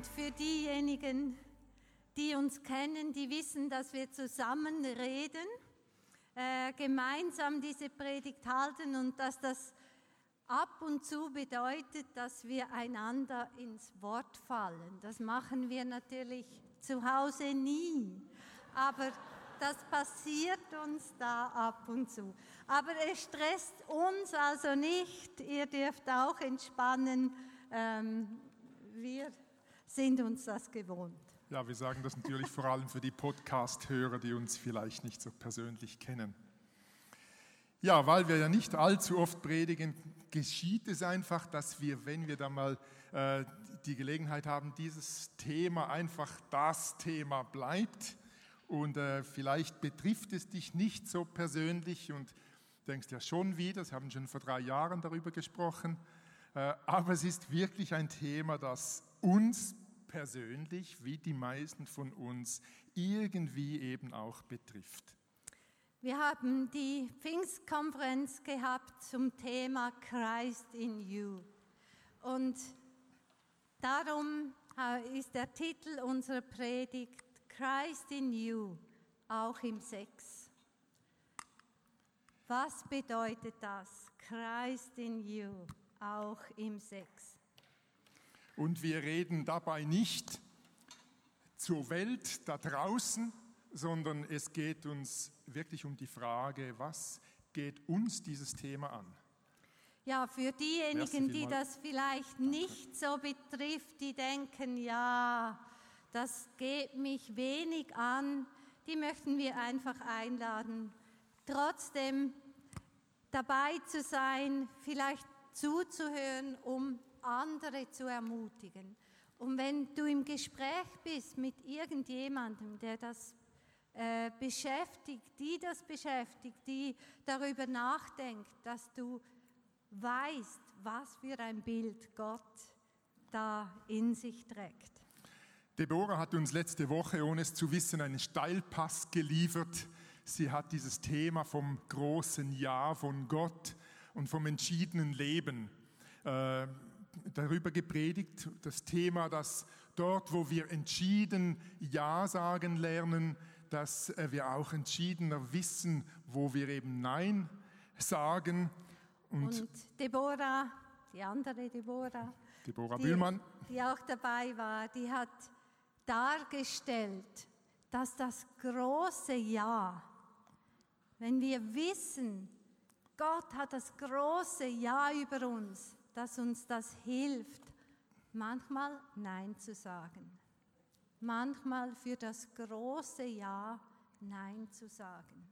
Und für diejenigen, die uns kennen, die wissen, dass wir zusammen reden, äh, gemeinsam diese Predigt halten und dass das ab und zu bedeutet, dass wir einander ins Wort fallen. Das machen wir natürlich zu Hause nie aber das passiert uns da ab und zu. Aber es stresst uns also nicht. Ihr dürft auch entspannen. Ähm, wir sind uns das gewohnt. Ja, wir sagen das natürlich vor allem für die Podcast-Hörer, die uns vielleicht nicht so persönlich kennen. Ja, weil wir ja nicht allzu oft predigen, geschieht es einfach, dass wir, wenn wir da mal äh, die Gelegenheit haben, dieses Thema einfach das Thema bleibt und äh, vielleicht betrifft es dich nicht so persönlich und denkst ja schon wieder, Sie haben schon vor drei Jahren darüber gesprochen, äh, aber es ist wirklich ein Thema, das uns persönlich, wie die meisten von uns, irgendwie eben auch betrifft. Wir haben die Pfingstkonferenz gehabt zum Thema Christ in You. Und darum äh, ist der Titel unserer Predigt Christ in you, auch im Sex. Was bedeutet das? Christ in you, auch im Sex. Und wir reden dabei nicht zur Welt da draußen, sondern es geht uns wirklich um die Frage, was geht uns dieses Thema an? Ja, für diejenigen, die das vielleicht nicht so betrifft, die denken, ja, das geht mich wenig an, die möchten wir einfach einladen, trotzdem dabei zu sein, vielleicht zuzuhören, um andere zu ermutigen. Und wenn du im Gespräch bist mit irgendjemandem, der das äh, beschäftigt, die das beschäftigt, die darüber nachdenkt, dass du weißt, was für ein Bild Gott da in sich trägt. Deborah hat uns letzte Woche, ohne es zu wissen, einen Steilpass geliefert. Sie hat dieses Thema vom großen Ja von Gott und vom entschiedenen Leben äh, darüber gepredigt. Das Thema, dass dort, wo wir entschieden Ja sagen lernen, dass äh, wir auch entschiedener wissen, wo wir eben Nein sagen. Und, und Deborah, die andere Deborah, Deborah die, Bühlmann, die auch dabei war, die hat dargestellt, dass das große Ja, wenn wir wissen, Gott hat das große Ja über uns, dass uns das hilft, manchmal Nein zu sagen. Manchmal für das große Ja Nein zu sagen.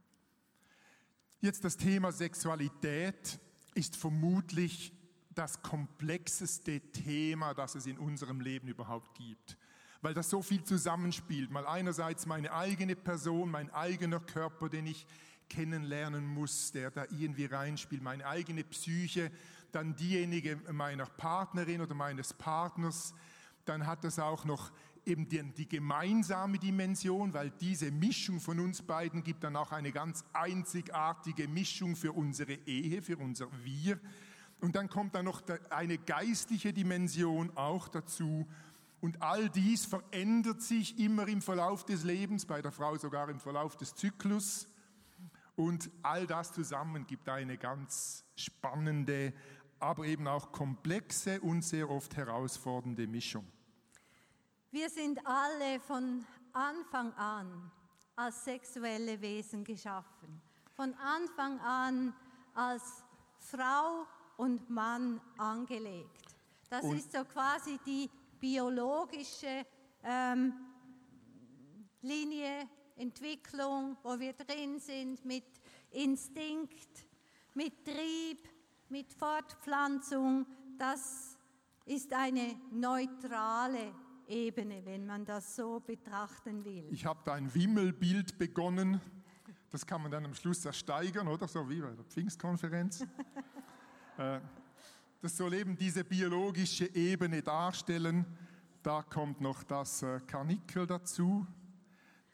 Jetzt das Thema Sexualität ist vermutlich das komplexeste Thema, das es in unserem Leben überhaupt gibt weil das so viel zusammenspielt. Mal einerseits meine eigene Person, mein eigener Körper, den ich kennenlernen muss, der da irgendwie reinspielt, meine eigene Psyche, dann diejenige meiner Partnerin oder meines Partners, dann hat das auch noch eben die, die, gemeinsame Dimension, weil diese Mischung von uns beiden gibt dann auch eine ganz einzigartige Mischung für unsere Ehe, für unser Wir. Und dann kommt dann noch eine geistliche Dimension auch dazu, und all dies verändert sich immer im Verlauf des Lebens, bei der Frau sogar im Verlauf des Zyklus. Und all das zusammen gibt eine ganz spannende, aber eben auch komplexe und sehr oft herausfordernde Mischung. Wir sind alle von Anfang an als sexuelle Wesen geschaffen. Von Anfang an als Frau und Mann angelegt. Das und ist so quasi die biologische ähm, Linie, Entwicklung, wo wir drin sind, mit Instinkt, mit Trieb, mit Fortpflanzung, das ist eine neutrale Ebene, wenn man das so betrachten will. Ich habe da ein Wimmelbild begonnen. Das kann man dann am Schluss ersteigern, oder? So wie bei der Pfingstkonferenz. Äh, das soll eben diese biologische Ebene darstellen. Da kommt noch das äh, Karnickel dazu.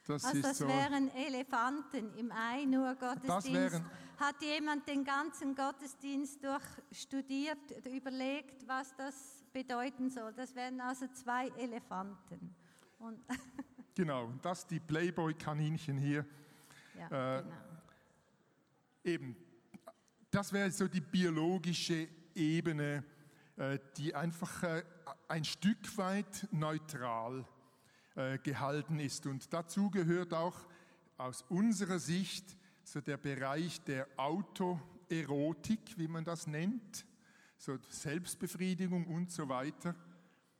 Das also das so, wären Elefanten im 1 Uhr Gottesdienst. Hat jemand den ganzen Gottesdienst durchstudiert, überlegt, was das bedeuten soll? Das wären also zwei Elefanten. Und genau, das die Playboy-Kaninchen hier. Ja, äh, genau. Eben, das wäre so die biologische Ebene, äh, die einfach äh, ein Stück weit neutral äh, gehalten ist. Und dazu gehört auch aus unserer Sicht so der Bereich der Autoerotik, wie man das nennt, so Selbstbefriedigung und so weiter.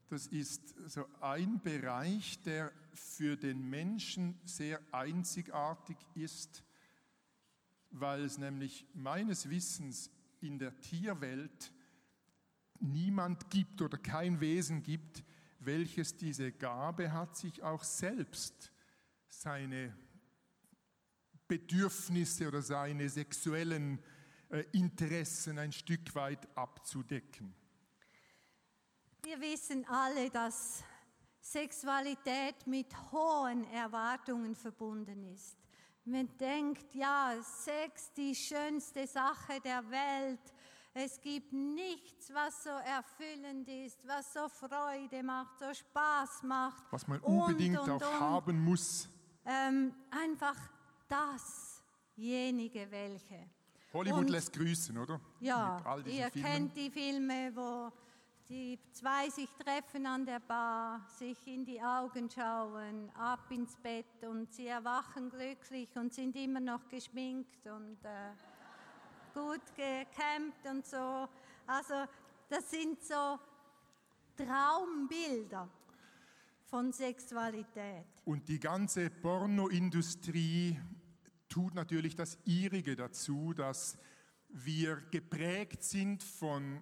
Das ist so ein Bereich, der für den Menschen sehr einzigartig ist weil es nämlich meines Wissens in der Tierwelt niemand gibt oder kein Wesen gibt, welches diese Gabe hat, sich auch selbst seine Bedürfnisse oder seine sexuellen äh, Interessen ein Stück weit abzudecken. Wir wissen alle, dass Sexualität mit hohen Erwartungen verbunden ist. Man denkt, ja, Sex, die schönste Sache der Welt. Es gibt nichts, was so erfüllend ist, was so Freude macht, so Spaß macht. Was man unbedingt und, und, auch und. haben muss. Ähm, einfach dasjenige, welche. Hollywood lässt grüßen, oder? Ja, ihr Filmen. kennt die Filme, wo die zwei sich treffen an der Bar, sich in die Augen schauen, ab ins Bett und sie erwachen glücklich und sind immer noch geschminkt und äh, gut gekämmt und so. Also das sind so Traumbilder von Sexualität. Und die ganze Pornoindustrie tut natürlich das ihrige dazu, dass wir geprägt sind von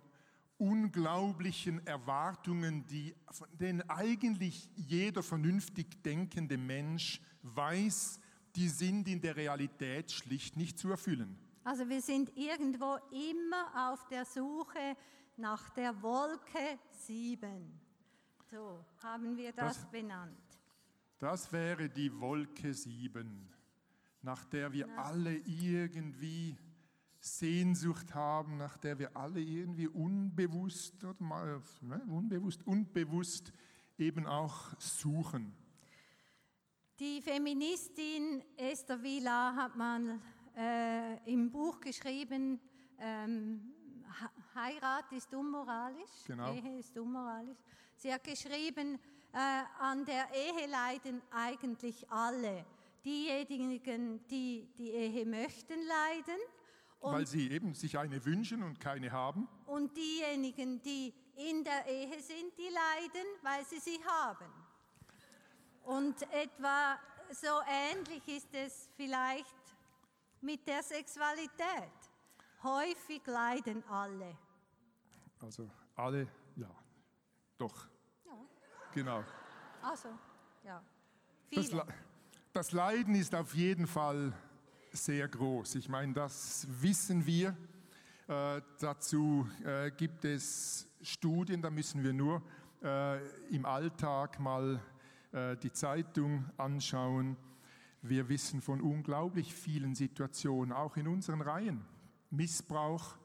unglaublichen Erwartungen, die, von denen eigentlich jeder vernünftig denkende Mensch weiß, die sind in der Realität schlicht nicht zu erfüllen. Also wir sind irgendwo immer auf der Suche nach der Wolke 7. So haben wir das, das benannt. Das wäre die Wolke 7, nach der wir Na. alle irgendwie Sehnsucht haben, nach der wir alle irgendwie unbewusst oder mal, ne, unbewusst, unbewusst eben auch suchen. Die Feministin Esther Vila hat man äh, im Buch geschrieben, ähm, Heirat ist unmoralisch, genau. Ehe ist unmoralisch. Sie hat geschrieben, äh, an der Ehe leiden eigentlich alle. Diejenigen, die die Ehe möchten, leiden weil sie eben sich eine wünschen und keine haben. Und diejenigen, die in der Ehe sind, die leiden, weil sie sie haben. Und etwa so ähnlich ist es vielleicht mit der Sexualität. Häufig leiden alle. Also alle, ja, doch. Ja. Genau. Also, ja. Das, das Leiden ist auf jeden Fall sehr groß. Ich meine, das wissen wir. Äh, dazu äh, gibt es Studien, da müssen wir nur äh, im Alltag mal äh, die Zeitung anschauen. Wir wissen von unglaublich vielen Situationen, auch in unseren Reihen. Missbrauch.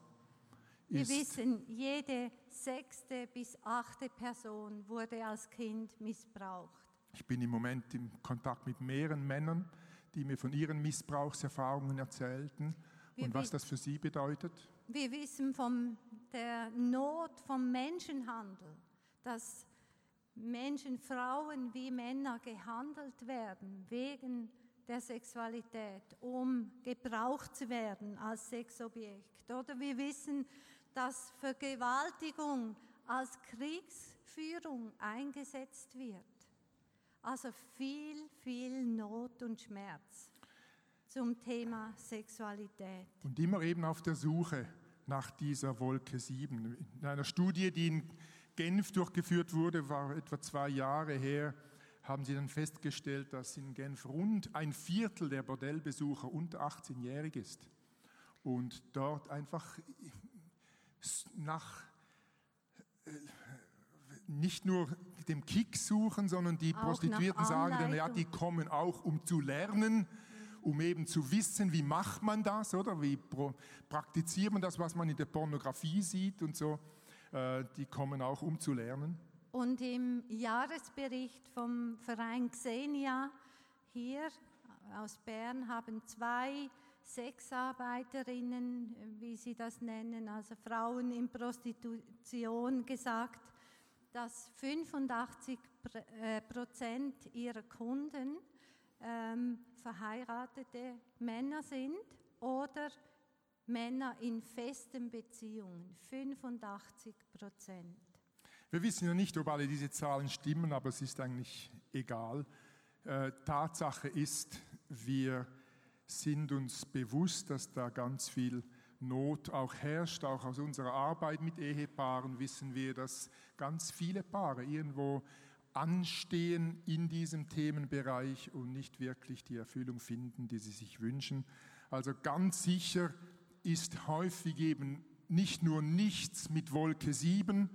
Wir wissen, jede sechste bis achte Person wurde als Kind missbraucht. Ich bin im Moment im Kontakt mit mehreren Männern, die mir von ihren Missbrauchserfahrungen erzählten wir und was das für sie bedeutet? Wir wissen von der Not vom Menschenhandel, dass Menschen, Frauen wie Männer gehandelt werden wegen der Sexualität, um gebraucht zu werden als Sexobjekt. Oder wir wissen, dass Vergewaltigung als Kriegsführung eingesetzt wird. Also viel, viel Not und Schmerz zum Thema Sexualität. Und immer eben auf der Suche nach dieser Wolke 7. In einer Studie, die in Genf durchgeführt wurde, war etwa zwei Jahre her, haben sie dann festgestellt, dass in Genf rund ein Viertel der Bordellbesucher unter 18-jährig ist. Und dort einfach nach äh, nicht nur dem Kick suchen, sondern die auch Prostituierten sagen dann, ja, die kommen auch, um zu lernen, um eben zu wissen, wie macht man das, oder wie praktiziert man das, was man in der Pornografie sieht und so. Äh, die kommen auch, um zu lernen. Und im Jahresbericht vom Verein Xenia hier aus Bern haben zwei Sexarbeiterinnen, wie sie das nennen, also Frauen in Prostitution, gesagt, dass 85 äh, Prozent ihrer Kunden ähm, verheiratete Männer sind oder Männer in festen Beziehungen. 85 Prozent. Wir wissen ja nicht, ob alle diese Zahlen stimmen, aber es ist eigentlich egal. Äh, Tatsache ist, wir sind uns bewusst, dass da ganz viel Not auch herrscht. Auch aus unserer Arbeit mit Ehepaaren wissen wir, dass ganz viele Paare irgendwo anstehen in diesem Themenbereich und nicht wirklich die Erfüllung finden, die sie sich wünschen. Also ganz sicher ist häufig eben nicht nur nichts mit Wolke 7,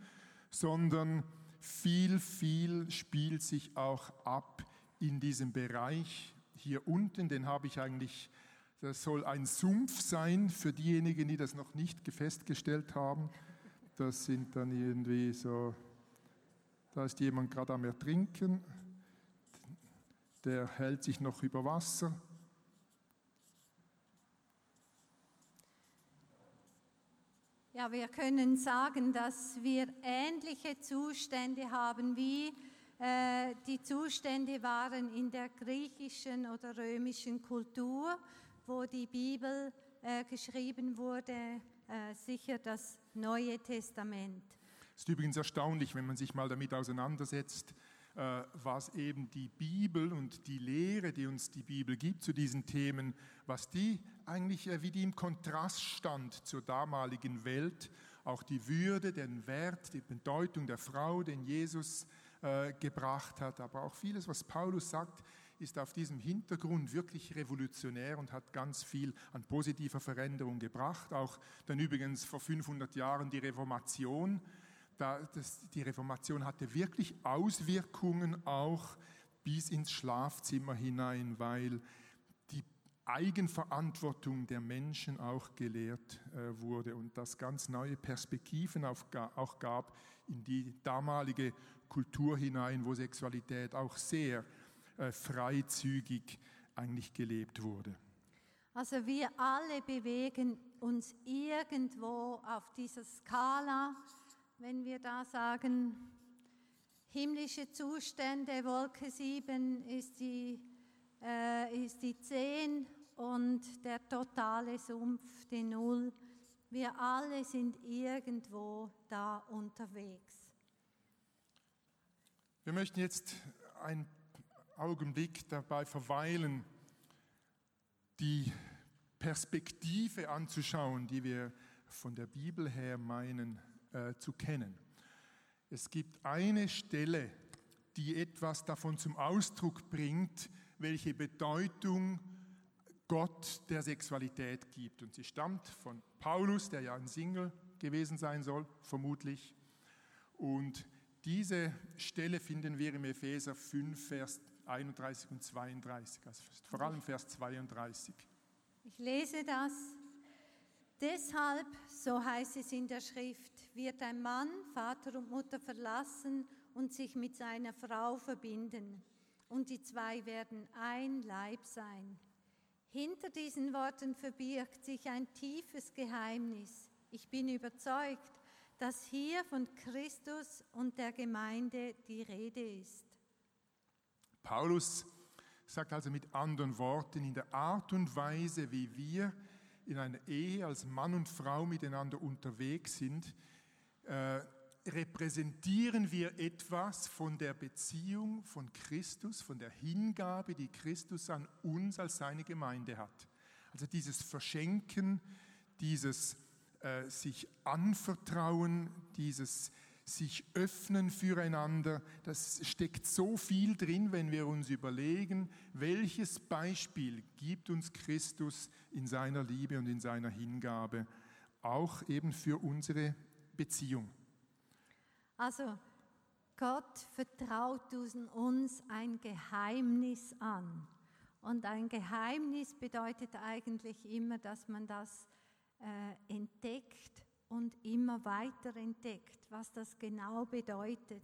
sondern viel, viel spielt sich auch ab in diesem Bereich. Hier unten, den habe ich eigentlich, das soll ein Sumpf sein für diejenigen, die das noch nicht festgestellt haben. Das sind dann irgendwie so da ist jemand gerade am Ertrinken, der hält sich noch über Wasser. Ja, wir können sagen, dass wir ähnliche Zustände haben, wie äh, die Zustände waren in der griechischen oder römischen Kultur, wo die Bibel äh, geschrieben wurde, äh, sicher das Neue Testament. Es ist übrigens erstaunlich, wenn man sich mal damit auseinandersetzt, was eben die Bibel und die Lehre, die uns die Bibel gibt zu diesen Themen, was die eigentlich äh, wie die im Kontrast stand zur damaligen Welt, auch die Würde, den Wert, die Bedeutung der Frau, den Jesus äh, gebracht hat, aber auch vieles, was Paulus sagt, ist auf diesem Hintergrund wirklich revolutionär und hat ganz viel an positiver Veränderung gebracht. Auch dann übrigens vor 500 Jahren die Reformation, da, die Reformation hatte wirklich Auswirkungen auch bis ins Schlafzimmer hinein, weil die Eigenverantwortung der Menschen auch gelehrt äh, wurde und das ganz neue Perspektiven auch gab in die damalige Kultur hinein, wo Sexualität auch sehr äh, freizügig eigentlich gelebt wurde. Also wir alle bewegen uns irgendwo auf dieser Skala wenn wir da sagen, himmlische Zustände, Wolke 7 ist die, äh, ist die 10 und der totale Sumpf die 0. Wir alle sind irgendwo da unterwegs. Wir möchten jetzt einen Augenblick dabei verweilen, die Perspektive anzuschauen, die wir von der Bibel her meinen äh, zu kennen. Es gibt eine Stelle, die etwas davon zum Ausdruck bringt, welche Bedeutung Gott der Sexualität gibt. Und sie stammt von Paulus, der ja ein Single gewesen sein soll, vermutlich. Und diese Stelle finden wir im Epheser 5, Vers 31 und 32, also vor allem Vers 32. Ich lese das. Deshalb, so heißt es in der Schrift, wird ein Mann Vater und Mutter verlassen und sich mit seiner Frau verbinden. Und die zwei werden ein Leib sein. Hinter diesen Worten verbirgt sich ein tiefes Geheimnis. Ich bin überzeugt, dass hier von Christus und der Gemeinde die Rede ist. Paulus sagt also mit anderen Worten, in der Art und Weise, wie wir in einer Ehe als Mann und Frau miteinander unterwegs sind, äh, repräsentieren wir etwas von der Beziehung von Christus, von der Hingabe, die Christus an uns als seine Gemeinde hat. Also dieses Verschenken, dieses äh, sich anvertrauen, dieses sich öffnen füreinander. Das steckt so viel drin, wenn wir uns überlegen, welches Beispiel gibt uns Christus in seiner Liebe und in seiner Hingabe, auch eben für unsere Beziehung. Also Gott vertraut uns ein Geheimnis an. Und ein Geheimnis bedeutet eigentlich immer, dass man das äh, entdeckt und immer weiter entdeckt, was das genau bedeutet.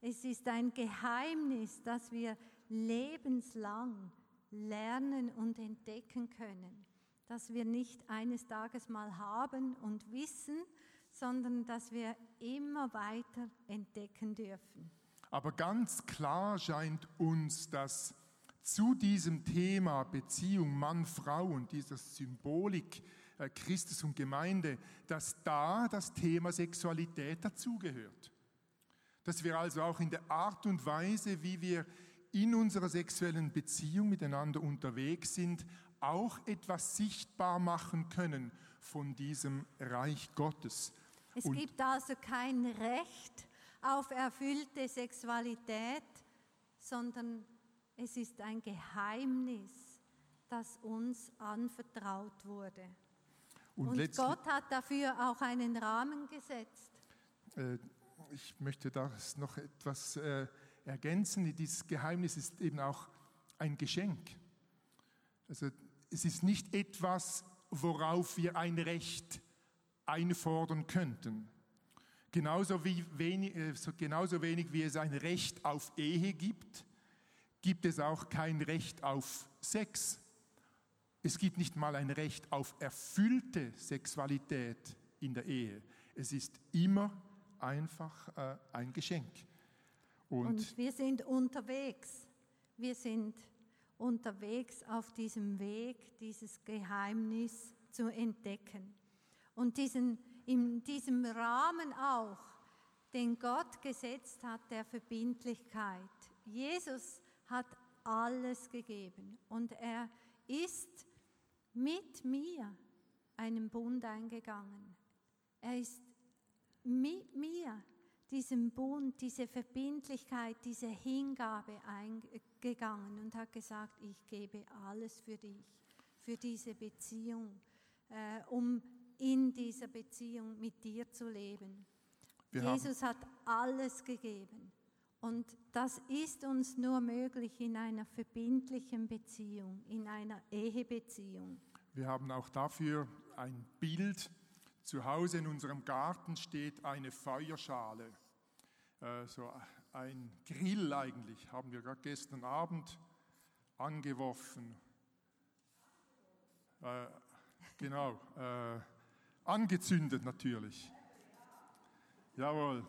Es ist ein Geheimnis, das wir lebenslang lernen und entdecken können, dass wir nicht eines Tages mal haben und wissen, sondern dass wir immer weiter entdecken dürfen. Aber ganz klar scheint uns, dass zu diesem Thema Beziehung Mann-Frau und dieser Symbolik äh, Christus und Gemeinde, dass da das Thema Sexualität dazugehört. Dass wir also auch in der Art und Weise, wie wir in unserer sexuellen Beziehung miteinander unterwegs sind, auch etwas sichtbar machen können von diesem Reich Gottes. Es und gibt also kein Recht auf erfüllte Sexualität, sondern es ist ein Geheimnis, das uns anvertraut wurde. Und, und Gott hat dafür auch einen Rahmen gesetzt. Äh, ich möchte das noch etwas äh, ergänzen. Dieses Geheimnis ist eben auch ein Geschenk. Also es ist nicht etwas, worauf wir ein Recht einfordern könnten. Genauso, wie wenig, äh, genauso wenig wie es ein Recht auf Ehe gibt, gibt es auch kein Recht auf Sex. Es gibt nicht mal ein Recht auf erfüllte Sexualität in der Ehe. Es ist immer einfach äh, ein Geschenk. Und, Und wir sind unterwegs. Wir sind unterwegs auf diesem Weg, dieses Geheimnis zu entdecken. Und diesen, in diesem Rahmen auch, den Gott gesetzt hat, der Verbindlichkeit. Jesus hat alles gegeben und er ist mit mir einen Bund eingegangen. Er ist mit mir diesen Bund, diese Verbindlichkeit, diese Hingabe eingegangen und hat gesagt, ich gebe alles für dich, für diese Beziehung, äh, um in dieser Beziehung mit dir zu leben. Wir Jesus hat alles gegeben. Und das ist uns nur möglich in einer verbindlichen Beziehung, in einer Ehebeziehung. Wir haben auch dafür ein Bild. Zu Hause in unserem Garten steht eine Feuerschale, äh, so ein Grill eigentlich, haben wir gerade gestern Abend angeworfen. Äh, genau, äh, angezündet natürlich. Jawohl.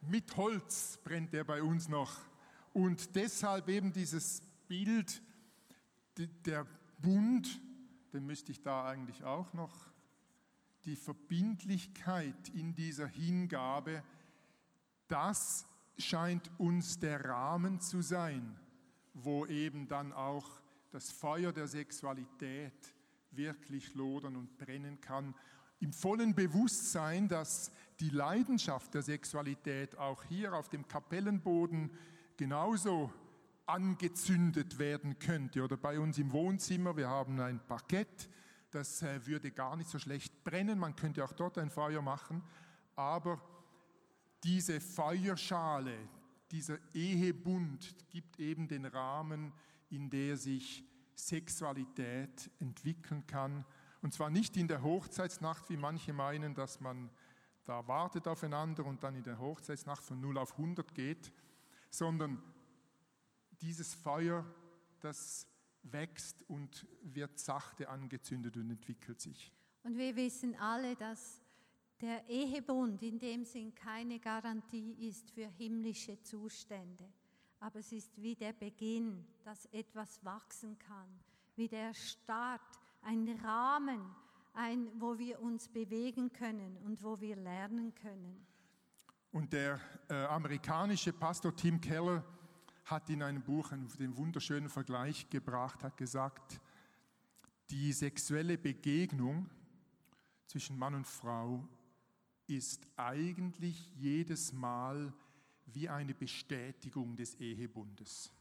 Mit Holz brennt er bei uns noch. Und deshalb eben dieses Bild der Bund, den müsste ich da eigentlich auch noch, die Verbindlichkeit in dieser Hingabe, das scheint uns der Rahmen zu sein, wo eben dann auch das Feuer der Sexualität wirklich lodern und brennen kann, im vollen Bewusstsein, dass die Leidenschaft der Sexualität auch hier auf dem Kapellenboden genauso angezündet werden könnte. Oder bei uns im Wohnzimmer, wir haben ein Parkett, das äh, würde gar nicht so schlecht brennen, man könnte auch dort ein Feuer machen, aber diese Feuerschale, dieser Ehebund gibt eben den Rahmen, in der sich Sexualität entwickeln kann. Und zwar nicht in der Hochzeitsnacht, wie manche meinen, dass man da wartet aufeinander und dann in der Hochzeitsnacht von 0 auf 100 geht, sondern dieses Feuer, das wächst und wird sachte angezündet und entwickelt sich. Und wir wissen alle, dass der Ehebund in dem Sinn keine Garantie ist für himmlische Zustände. Aber es ist wie der Beginn, dass etwas wachsen kann, wie der Start, ein Rahmen, ein, wo wir uns bewegen können und wo wir lernen können. Und der äh, amerikanische Pastor Tim Keller hat in einem Buch den wunderschönen Vergleich gebracht, hat gesagt, die sexuelle Begegnung zwischen Mann und Frau ist eigentlich jedes Mal wie eine Bestätigung des Ehebundes.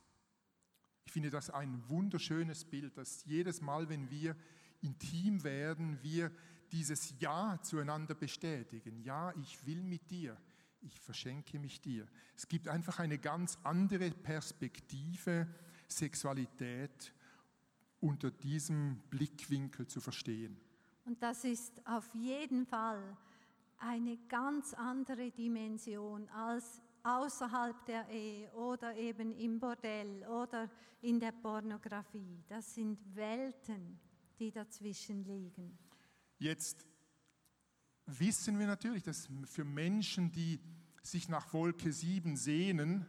Ich finde das ein wunderschönes Bild, dass jedes Mal, wenn wir intim werden, wir dieses Ja zueinander bestätigen. Ja, ich will mit dir, ich verschenke mich dir. Es gibt einfach eine ganz andere Perspektive, Sexualität unter diesem Blickwinkel zu verstehen. Und das ist auf jeden Fall eine ganz andere Dimension als außerhalb der Ehe oder eben im Bordell oder in der Pornografie. Das sind Welten, die dazwischen liegen. Jetzt wissen wir natürlich, dass für Menschen, die sich nach Wolke 7 sehnen,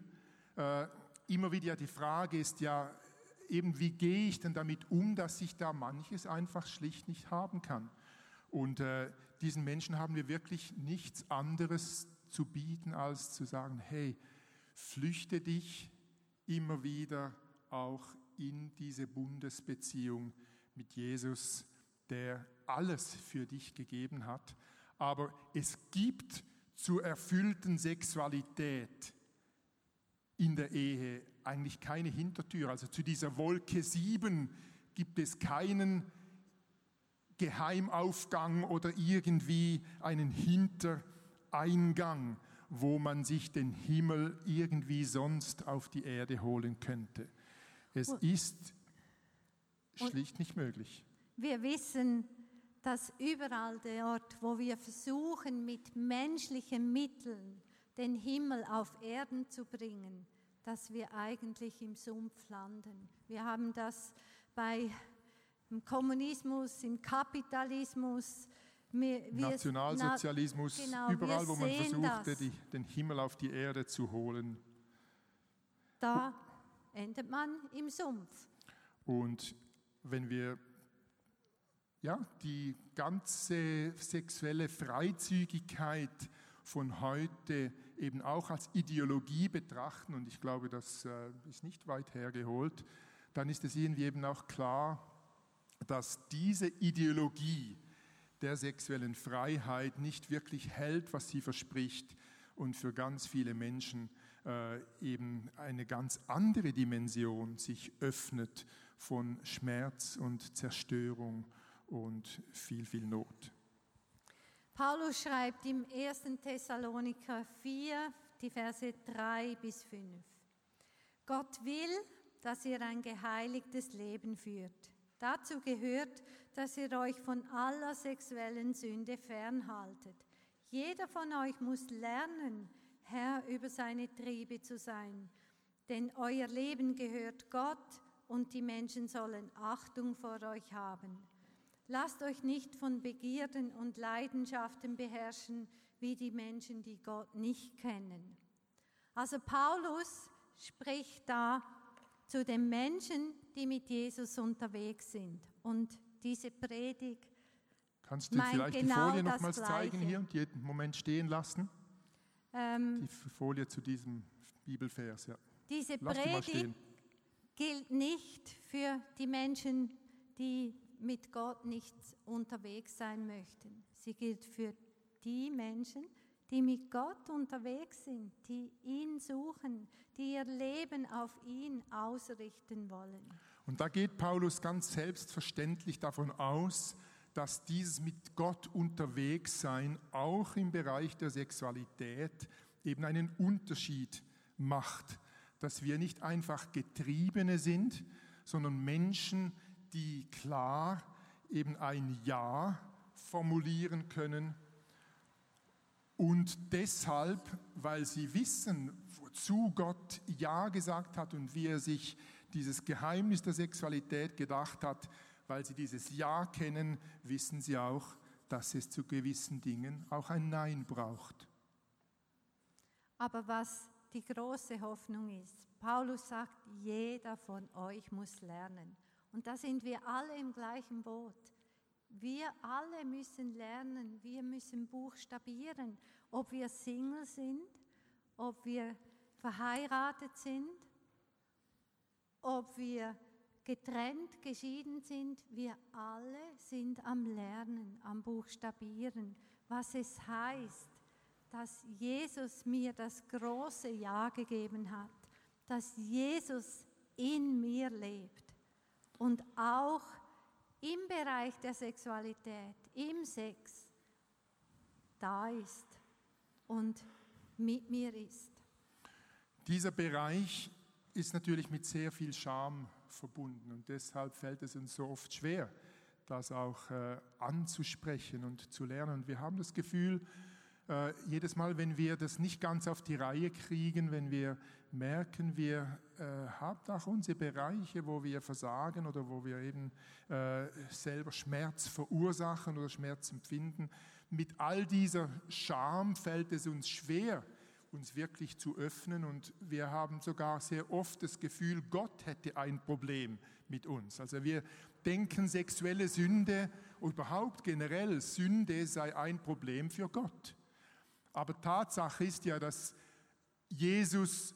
äh, immer wieder die Frage ist ja, eben wie gehe ich denn damit um, dass ich da manches einfach schlicht nicht haben kann. Und äh, diesen Menschen haben wir wirklich nichts anderes zu bieten, als zu sagen, hey, flüchte dich immer wieder auch in diese Bundesbeziehung mit Jesus, der alles für dich gegeben hat. Aber es gibt zur erfüllten Sexualität in der Ehe eigentlich keine Hintertür. Also zu dieser Wolke 7 gibt es keinen Geheimaufgang oder irgendwie einen Hintereingang, wo man sich den Himmel irgendwie sonst auf die Erde holen könnte. Es ist schlicht nicht möglich. Wir wissen, dass überall dort, wo wir versuchen, mit menschlichen Mitteln den Himmel auf Erden zu bringen, dass wir eigentlich im Sumpf landen. Wir haben das bei im Kommunismus, im Kapitalismus, wir, Nationalsozialismus, na, genau, überall, wo man versuchte, die, den Himmel auf die Erde zu holen. Da endet man im Sumpf. Und wenn wir ja, die ganze sexuelle Freizügigkeit von heute eben auch als Ideologie betrachten, und ich glaube, das äh, ist nicht weit hergeholt, dann ist es irgendwie eben auch klar, dass diese Ideologie der sexuellen Freiheit nicht wirklich hält, was sie verspricht und für ganz viele Menschen äh, eben eine ganz andere Dimension sich öffnet von Schmerz und Zerstörung und viel, viel Not. Paulus schreibt im 1. Thessaloniker 4, die Verse 3 bis 5. Gott will, dass ihr ein geheiligtes Leben führt Dazu gehört, dass ihr euch von aller sexuellen Sünde fernhaltet. Jeder von euch muss lernen, Herr über seine Triebe zu sein, denn euer Leben gehört Gott und die Menschen sollen Achtung vor euch haben. Lasst euch nicht von Begierden und Leidenschaften beherrschen, wie die Menschen, die Gott nicht kennen. Also Paulus spricht da zu den Menschen, die mit Jesus unterwegs sind. Und diese Predigt Kannst du vielleicht genau die Folie nochmals zeigen hier und jeden Moment stehen lassen? Ähm, die Folie zu diesem Bibelvers, ja. Diese Lass Predigt gilt nicht für die Menschen, die mit Gott nicht unterwegs sein möchten. Sie gilt für die Menschen, die mit Gott unterwegs sind, die ihn suchen, die ihr Leben auf ihn ausrichten wollen. Und da geht Paulus ganz selbstverständlich davon aus, dass dieses mit Gott unterwegs sein auch im Bereich der Sexualität eben einen Unterschied macht, dass wir nicht einfach Getriebene sind, sondern Menschen, die klar eben ein Ja formulieren können und deshalb, weil sie wissen, wozu Gott Ja gesagt hat und wie er sich dieses Geheimnis der Sexualität gedacht hat, weil sie dieses Ja kennen, wissen sie auch, dass es zu gewissen Dingen auch ein Nein braucht. Aber was die große Hoffnung ist, Paulus sagt, jeder von euch muss lernen. Und da sind wir alle im gleichen Boot. Wir alle müssen lernen, wir müssen buchstabieren, ob wir Single sind, ob wir verheiratet sind, ob wir getrennt, geschieden sind, wir alle sind am Lernen, am Buchstabieren, was es heißt, dass Jesus mir das große Ja gegeben hat, dass Jesus in mir lebt und auch im Bereich der Sexualität, im Sex da ist und mit mir ist. Dieser Bereich ist natürlich mit sehr viel Scham verbunden und deshalb fällt es uns so oft schwer, das auch äh, anzusprechen und zu lernen. Und wir haben das Gefühl, äh, jedes Mal, wenn wir das nicht ganz auf die Reihe kriegen, wenn wir merken, wir äh, haben auch unsere Bereiche, wo wir versagen oder wo wir eben äh, selber Schmerz verursachen oder Schmerz empfinden, mit all dieser Scham fällt es uns schwer, uns wirklich zu öffnen und wir haben sogar sehr oft das Gefühl, Gott hätte ein Problem mit uns. Also wir denken, sexuelle Sünde überhaupt generell Sünde sei ein Problem für Gott. Aber Tatsache ist ja, dass Jesus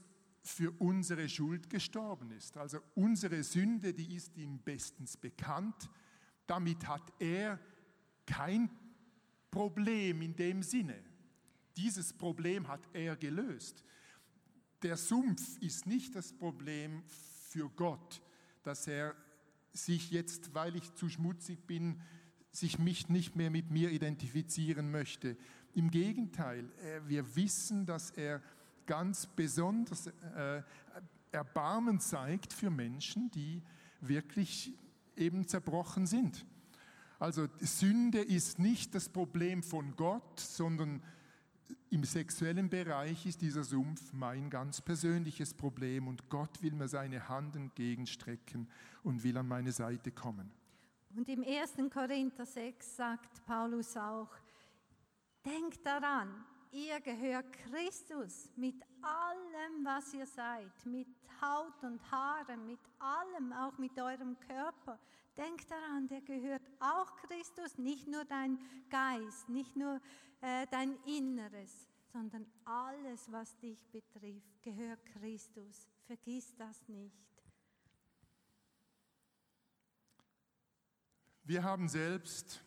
für unsere Schuld gestorben ist. Also unsere Sünde, die ist ihm bestens bekannt. Damit hat er kein Problem in dem Sinne. Dieses Problem hat er gelöst. Der Sumpf ist nicht das Problem für Gott, dass er sich jetzt, weil ich zu schmutzig bin, sich mich nicht mehr mit mir identifizieren möchte. Im Gegenteil, wir wissen, dass er ganz besonders äh, Erbarmen zeigt für Menschen, die wirklich eben zerbrochen sind. Also Sünde ist nicht das Problem von Gott, sondern im sexuellen Bereich ist dieser Sumpf mein ganz persönliches Problem und Gott will mir seine Hand entgegenstrecken und will an meine Seite kommen. Und im 1. Korinther 6 sagt Paulus auch, denkt daran, ihr gehört Christus mit allem, was ihr seid, mit Haut und Haaren, mit allem, auch mit eurem Körper. Denkt daran, der gehört auch Christus, nicht nur dein Geist, nicht nur äh, dein Inneres, sondern alles, was dich betrifft, gehört Christus. Vergiss das nicht. Wir haben selbst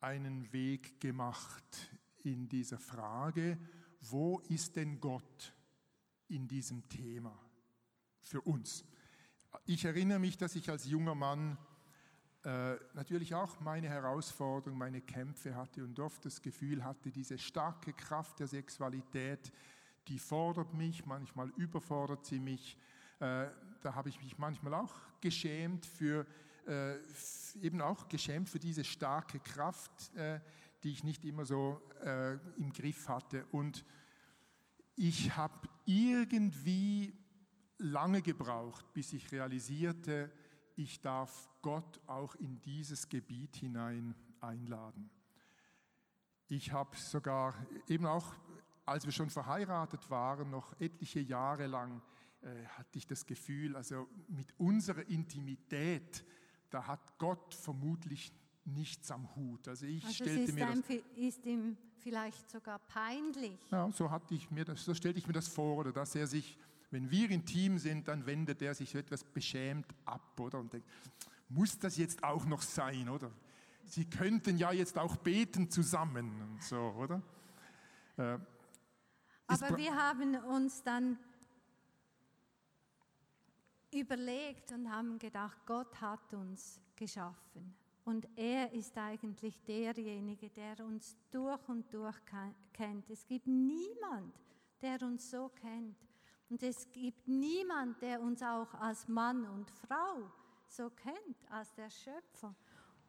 einen Weg gemacht in dieser Frage, wo ist denn Gott in diesem Thema für uns? Ich erinnere mich, dass ich als junger Mann äh, natürlich auch meine Herausforderungen, meine Kämpfe hatte und oft das Gefühl hatte, diese starke Kraft der Sexualität, die fordert mich, manchmal überfordert sie mich. Äh, da habe ich mich manchmal auch geschämt für, äh, eben auch geschämt für diese starke Kraft, äh, die ich nicht immer so äh, im Griff hatte. Und ich habe irgendwie lange gebraucht, bis ich realisierte, ich darf Gott auch in dieses Gebiet hinein einladen. Ich habe sogar eben auch, als wir schon verheiratet waren, noch etliche Jahre lang äh, hatte ich das Gefühl, also mit unserer Intimität, da hat Gott vermutlich nichts am Hut. Also ich also stellte mir das, ist ihm vielleicht sogar peinlich. Ja, so hatte ich mir das, so stellte ich mir das vor, oder dass er sich, wenn wir intim sind, dann wendet er sich so etwas beschämt ab, oder und denkt, muss das jetzt auch noch sein, oder? Sie könnten ja jetzt auch beten zusammen und so, oder? Äh, Aber wir haben uns dann überlegt und haben gedacht, Gott hat uns geschaffen. Und er ist eigentlich derjenige, der uns durch und durch kennt. Es gibt niemand, der uns so kennt. Und es gibt niemand, der uns auch als Mann und Frau so kennt, als der Schöpfer.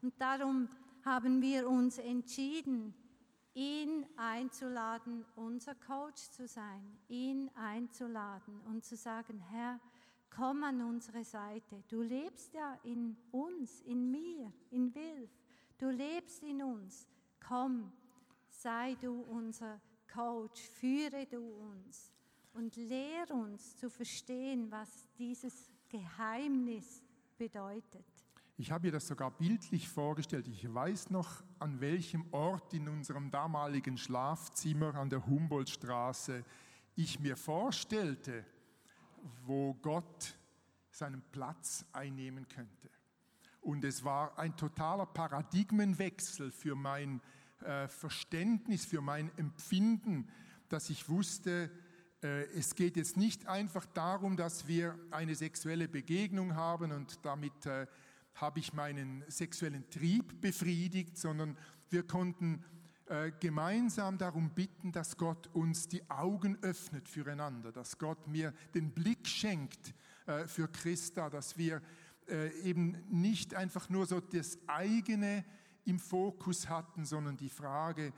Und darum haben wir uns entschieden, ihn einzuladen, unser Coach zu sein, ihn einzuladen und zu sagen, Herr, komm an unsere Seite. Du lebst ja in uns, in mir, in Wilf. Du lebst in uns. Komm, sei du unser Coach, führe du uns und lehr uns zu verstehen, was dieses Geheimnis bedeutet. Ich habe mir das sogar bildlich vorgestellt. Ich weiß noch, an welchem Ort in unserem damaligen Schlafzimmer an der Humboldtstraße ich mir vorstellte, wo Gott seinen Platz einnehmen könnte. Und es war ein totaler Paradigmenwechsel für mein äh, Verständnis, für mein Empfinden, dass ich wusste, äh, es geht jetzt nicht einfach darum, dass wir eine sexuelle Begegnung haben und damit äh, habe ich meinen sexuellen Trieb befriedigt, sondern wir konnten äh, gemeinsam darum bitten, dass Gott uns die Augen öffnet füreinander, dass Gott mir den Blick schenkt für Christa, dass wir eben nicht einfach nur so das eigene im Fokus hatten, sondern die Frage,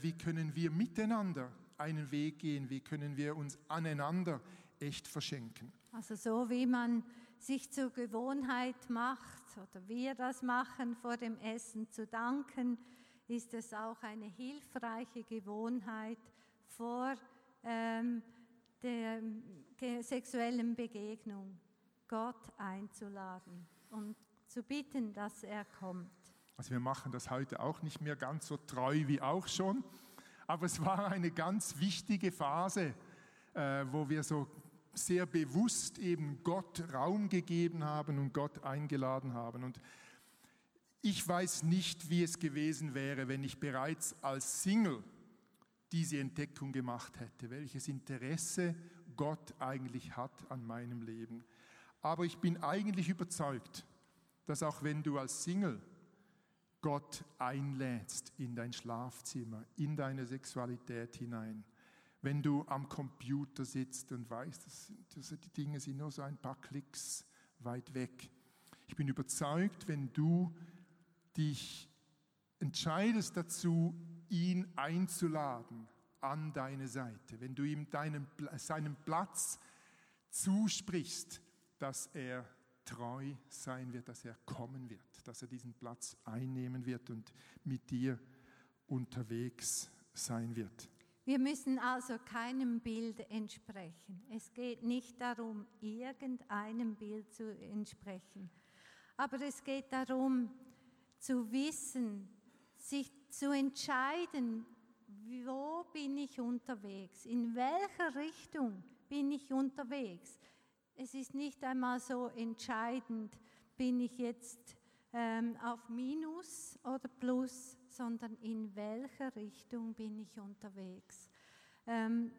wie können wir miteinander einen Weg gehen, wie können wir uns aneinander echt verschenken. Also so wie man sich zur Gewohnheit macht oder wir das machen, vor dem Essen zu danken, ist es auch eine hilfreiche Gewohnheit vor ähm, der sexuellen Begegnung, Gott einzuladen und zu bitten, dass er kommt. Also wir machen das heute auch nicht mehr ganz so treu wie auch schon, aber es war eine ganz wichtige Phase, äh, wo wir so sehr bewusst eben Gott Raum gegeben haben und Gott eingeladen haben. Und ich weiß nicht, wie es gewesen wäre, wenn ich bereits als Single diese Entdeckung gemacht hätte, welches Interesse Gott eigentlich hat an meinem Leben. Aber ich bin eigentlich überzeugt, dass auch wenn du als Single Gott einlädst in dein Schlafzimmer, in deine Sexualität hinein. Wenn du am Computer sitzt und weißt, dass, dass die Dinge sind nur so ein paar Klicks weit weg. Ich bin überzeugt, wenn du dich entscheidest dazu, ihn einzuladen an deine Seite, wenn du ihm deinen, seinen Platz zusprichst, dass er treu sein wird, dass er kommen wird, dass er diesen Platz einnehmen wird und mit dir unterwegs sein wird. Wir müssen also keinem Bild entsprechen. Es geht nicht darum, irgendeinem Bild zu entsprechen. Aber es geht darum, zu wissen, sich zu entscheiden, wo bin ich unterwegs, in welcher Richtung bin ich unterwegs. Es ist nicht einmal so entscheidend, bin ich jetzt ähm, auf Minus oder Plus, sondern in welcher Richtung bin ich unterwegs. Ähm,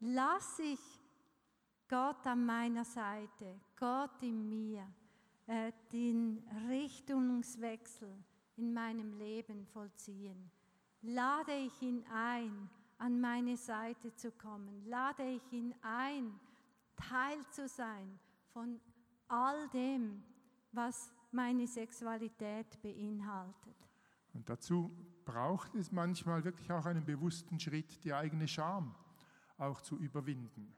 lass ich Gott an meiner Seite, Gott in mir, äh, den Richtungswechsel in meinem Leben vollziehen. Lade ich ihn ein, an meine Seite zu kommen. Lade ich ihn ein, Teil zu sein von all dem, was meine Sexualität beinhaltet. Und dazu braucht es manchmal wirklich auch einen bewussten Schritt, die eigene Scham auch zu überwinden.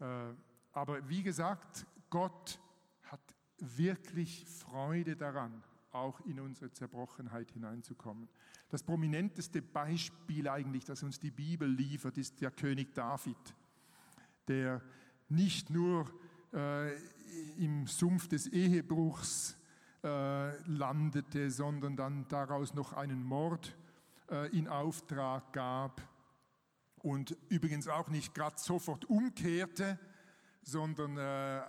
Äh, aber wie gesagt, Gott wirklich Freude daran, auch in unsere Zerbrochenheit hineinzukommen. Das prominenteste Beispiel eigentlich, das uns die Bibel liefert, ist der König David, der nicht nur äh, im Sumpf des Ehebruchs äh, landete, sondern dann daraus noch einen Mord äh, in Auftrag gab und übrigens auch nicht gerade sofort umkehrte, sondern äh,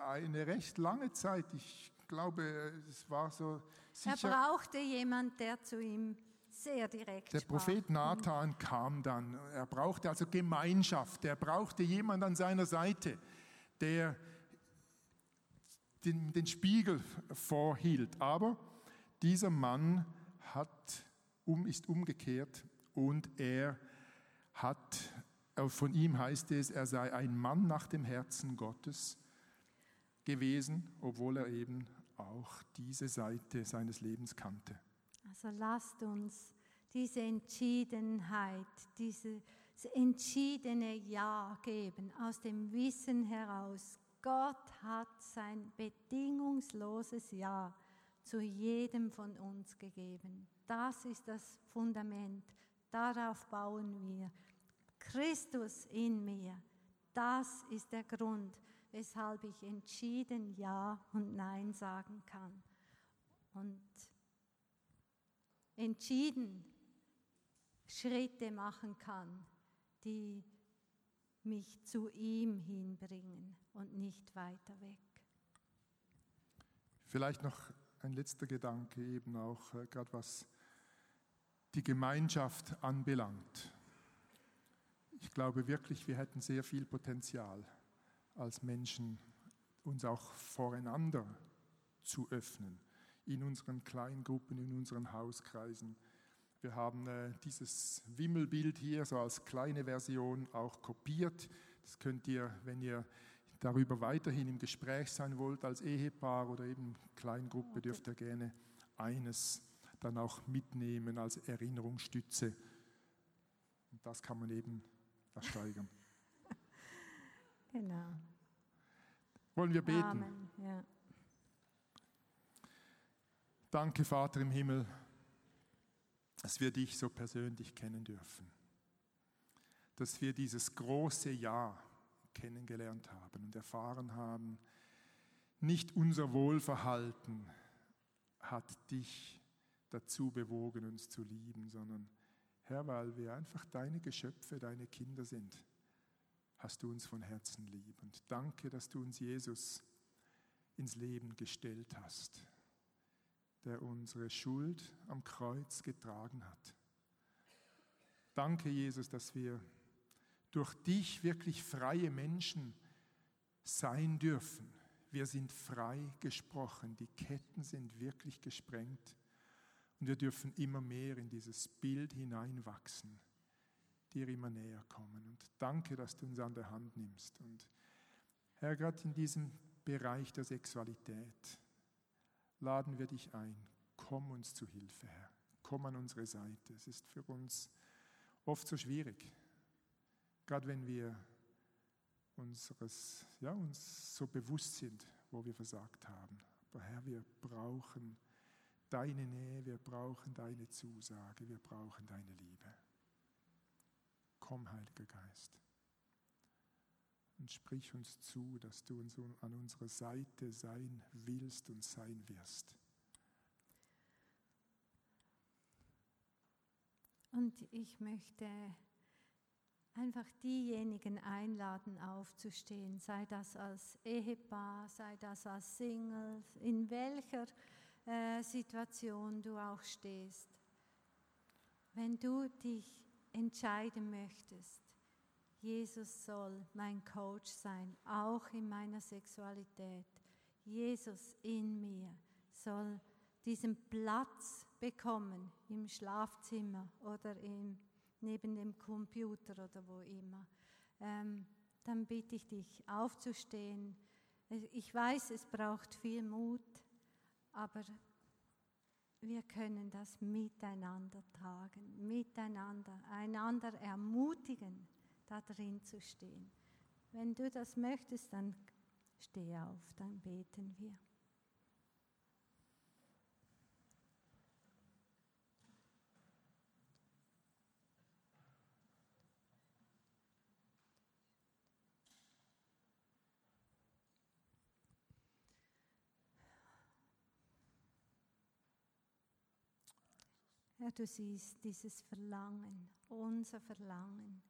eine recht lange Zeit, ich glaube, es war so sicher. Er brauchte jemand, der zu ihm sehr direkt Der Prophet mhm. Nathan kam dann. Er brauchte also Gemeinschaft. Er brauchte jemand an seiner Seite, der den, den Spiegel vorhielt. Aber dieser Mann hat, um, ist umgekehrt und er hat, von ihm heißt es, er sei ein Mann nach dem Herzen Gottes gewesen, obwohl er eben auch diese Seite seines Lebens kannte. Also lasst uns diese Entschiedenheit, dieses entschiedene Ja geben, aus dem Wissen heraus, Gott hat sein bedingungsloses Ja zu jedem von uns gegeben. Das ist das Fundament. Darauf bauen wir. Christus in mir. Das ist der Grund, weshalb ich entschieden Ja und Nein sagen kann. Und entschieden Schritte machen kann, die mich zu ihm hinbringen und nicht weiter weg. Vielleicht noch ein letzter Gedanke, eben auch äh, gerade was die Gemeinschaft anbelangt. Ich glaube wirklich, wir hätten sehr viel Potenzial als Menschen, uns auch voreinander zu öffnen, in unseren Kleingruppen, in unseren Hauskreisen. Wir haben äh, dieses Wimmelbild hier so als kleine Version auch kopiert. Das könnt ihr, wenn ihr darüber weiterhin im Gespräch sein wollt, als Ehepaar oder eben Kleingruppe, dürft ihr gerne eines dann auch mitnehmen als Erinnerungsstütze. Und das kann man eben ersteigern. genau. Wollen wir beten? Amen. Ja. Danke, Vater im Himmel, dass wir dich so persönlich kennen dürfen. Dass wir dieses große Ja kennengelernt haben und erfahren haben, nicht unser Wohlverhalten hat dich dazu bewogen, uns zu lieben, sondern Herr, weil wir einfach deine Geschöpfe, deine Kinder sind, hast du uns von Herzen lieb. Und danke, dass du uns Jesus ins Leben gestellt hast, der unsere Schuld am Kreuz getragen hat. Danke, Jesus, dass wir durch dich wirklich freie Menschen sein dürfen. Wir sind frei gesprochen, die Ketten sind wirklich gesprengt. Und wir dürfen immer mehr in dieses Bild hineinwachsen, dir immer näher kommen. Und danke, dass du uns an der Hand nimmst. Und Herr, gerade in diesem Bereich der Sexualität laden wir dich ein. Komm uns zu Hilfe, Herr. Komm an unsere Seite. Es ist für uns oft so schwierig, gerade wenn wir unseres, ja, uns so bewusst sind, wo wir versagt haben. Aber Herr, wir brauchen deine Nähe, wir brauchen deine Zusage, wir brauchen deine Liebe. Komm, Heiliger Geist, und sprich uns zu, dass du uns an unserer Seite sein willst und sein wirst. Und ich möchte einfach diejenigen einladen, aufzustehen, sei das als Ehepaar, sei das als Single, in welcher äh, Situation du auch stehst. Wenn du dich entscheiden möchtest, Jesus soll mein Coach sein, auch in meiner Sexualität. Jesus in mir soll diesen Platz bekommen im Schlafzimmer oder im, neben dem Computer oder wo immer. Ähm, dann bitte ich dich aufzustehen. Ich weiß, es braucht viel Mut, aber wir können das miteinander tragen, miteinander, einander ermutigen, da drin zu stehen. Wenn du das möchtest, dann steh auf, dann beten wir. Herr, du siehst dieses Verlangen, unser Verlangen,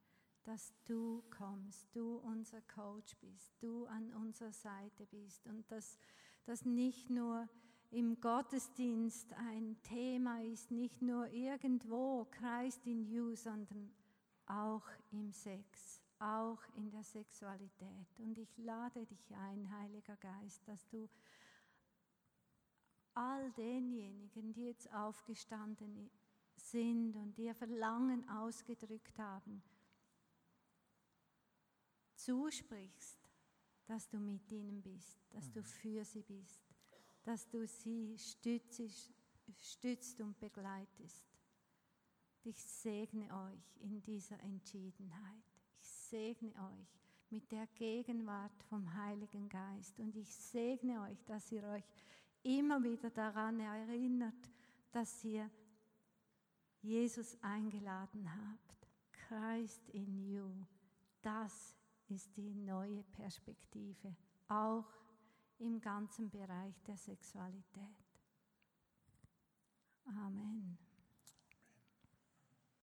dass du kommst, du unser Coach bist, du an unserer Seite bist und dass das nicht nur im Gottesdienst ein Thema ist, nicht nur irgendwo kreist in you, sondern auch im Sex, auch in der Sexualität. Und ich lade dich ein, Heiliger Geist, dass du all denjenigen, die jetzt aufgestanden sind und ihr Verlangen ausgedrückt haben, zusprichst, dass du mit ihnen bist, dass du mhm. für sie bist, dass du sie stützt, stützt und begleitest. Ich segne euch in dieser Entschiedenheit. Ich segne euch mit der Gegenwart vom Heiligen Geist und ich segne euch, dass ihr euch immer wieder daran erinnert, dass ihr Jesus eingeladen habt. Christ in you. Das ist die neue Perspektive, auch im ganzen Bereich der Sexualität. Amen.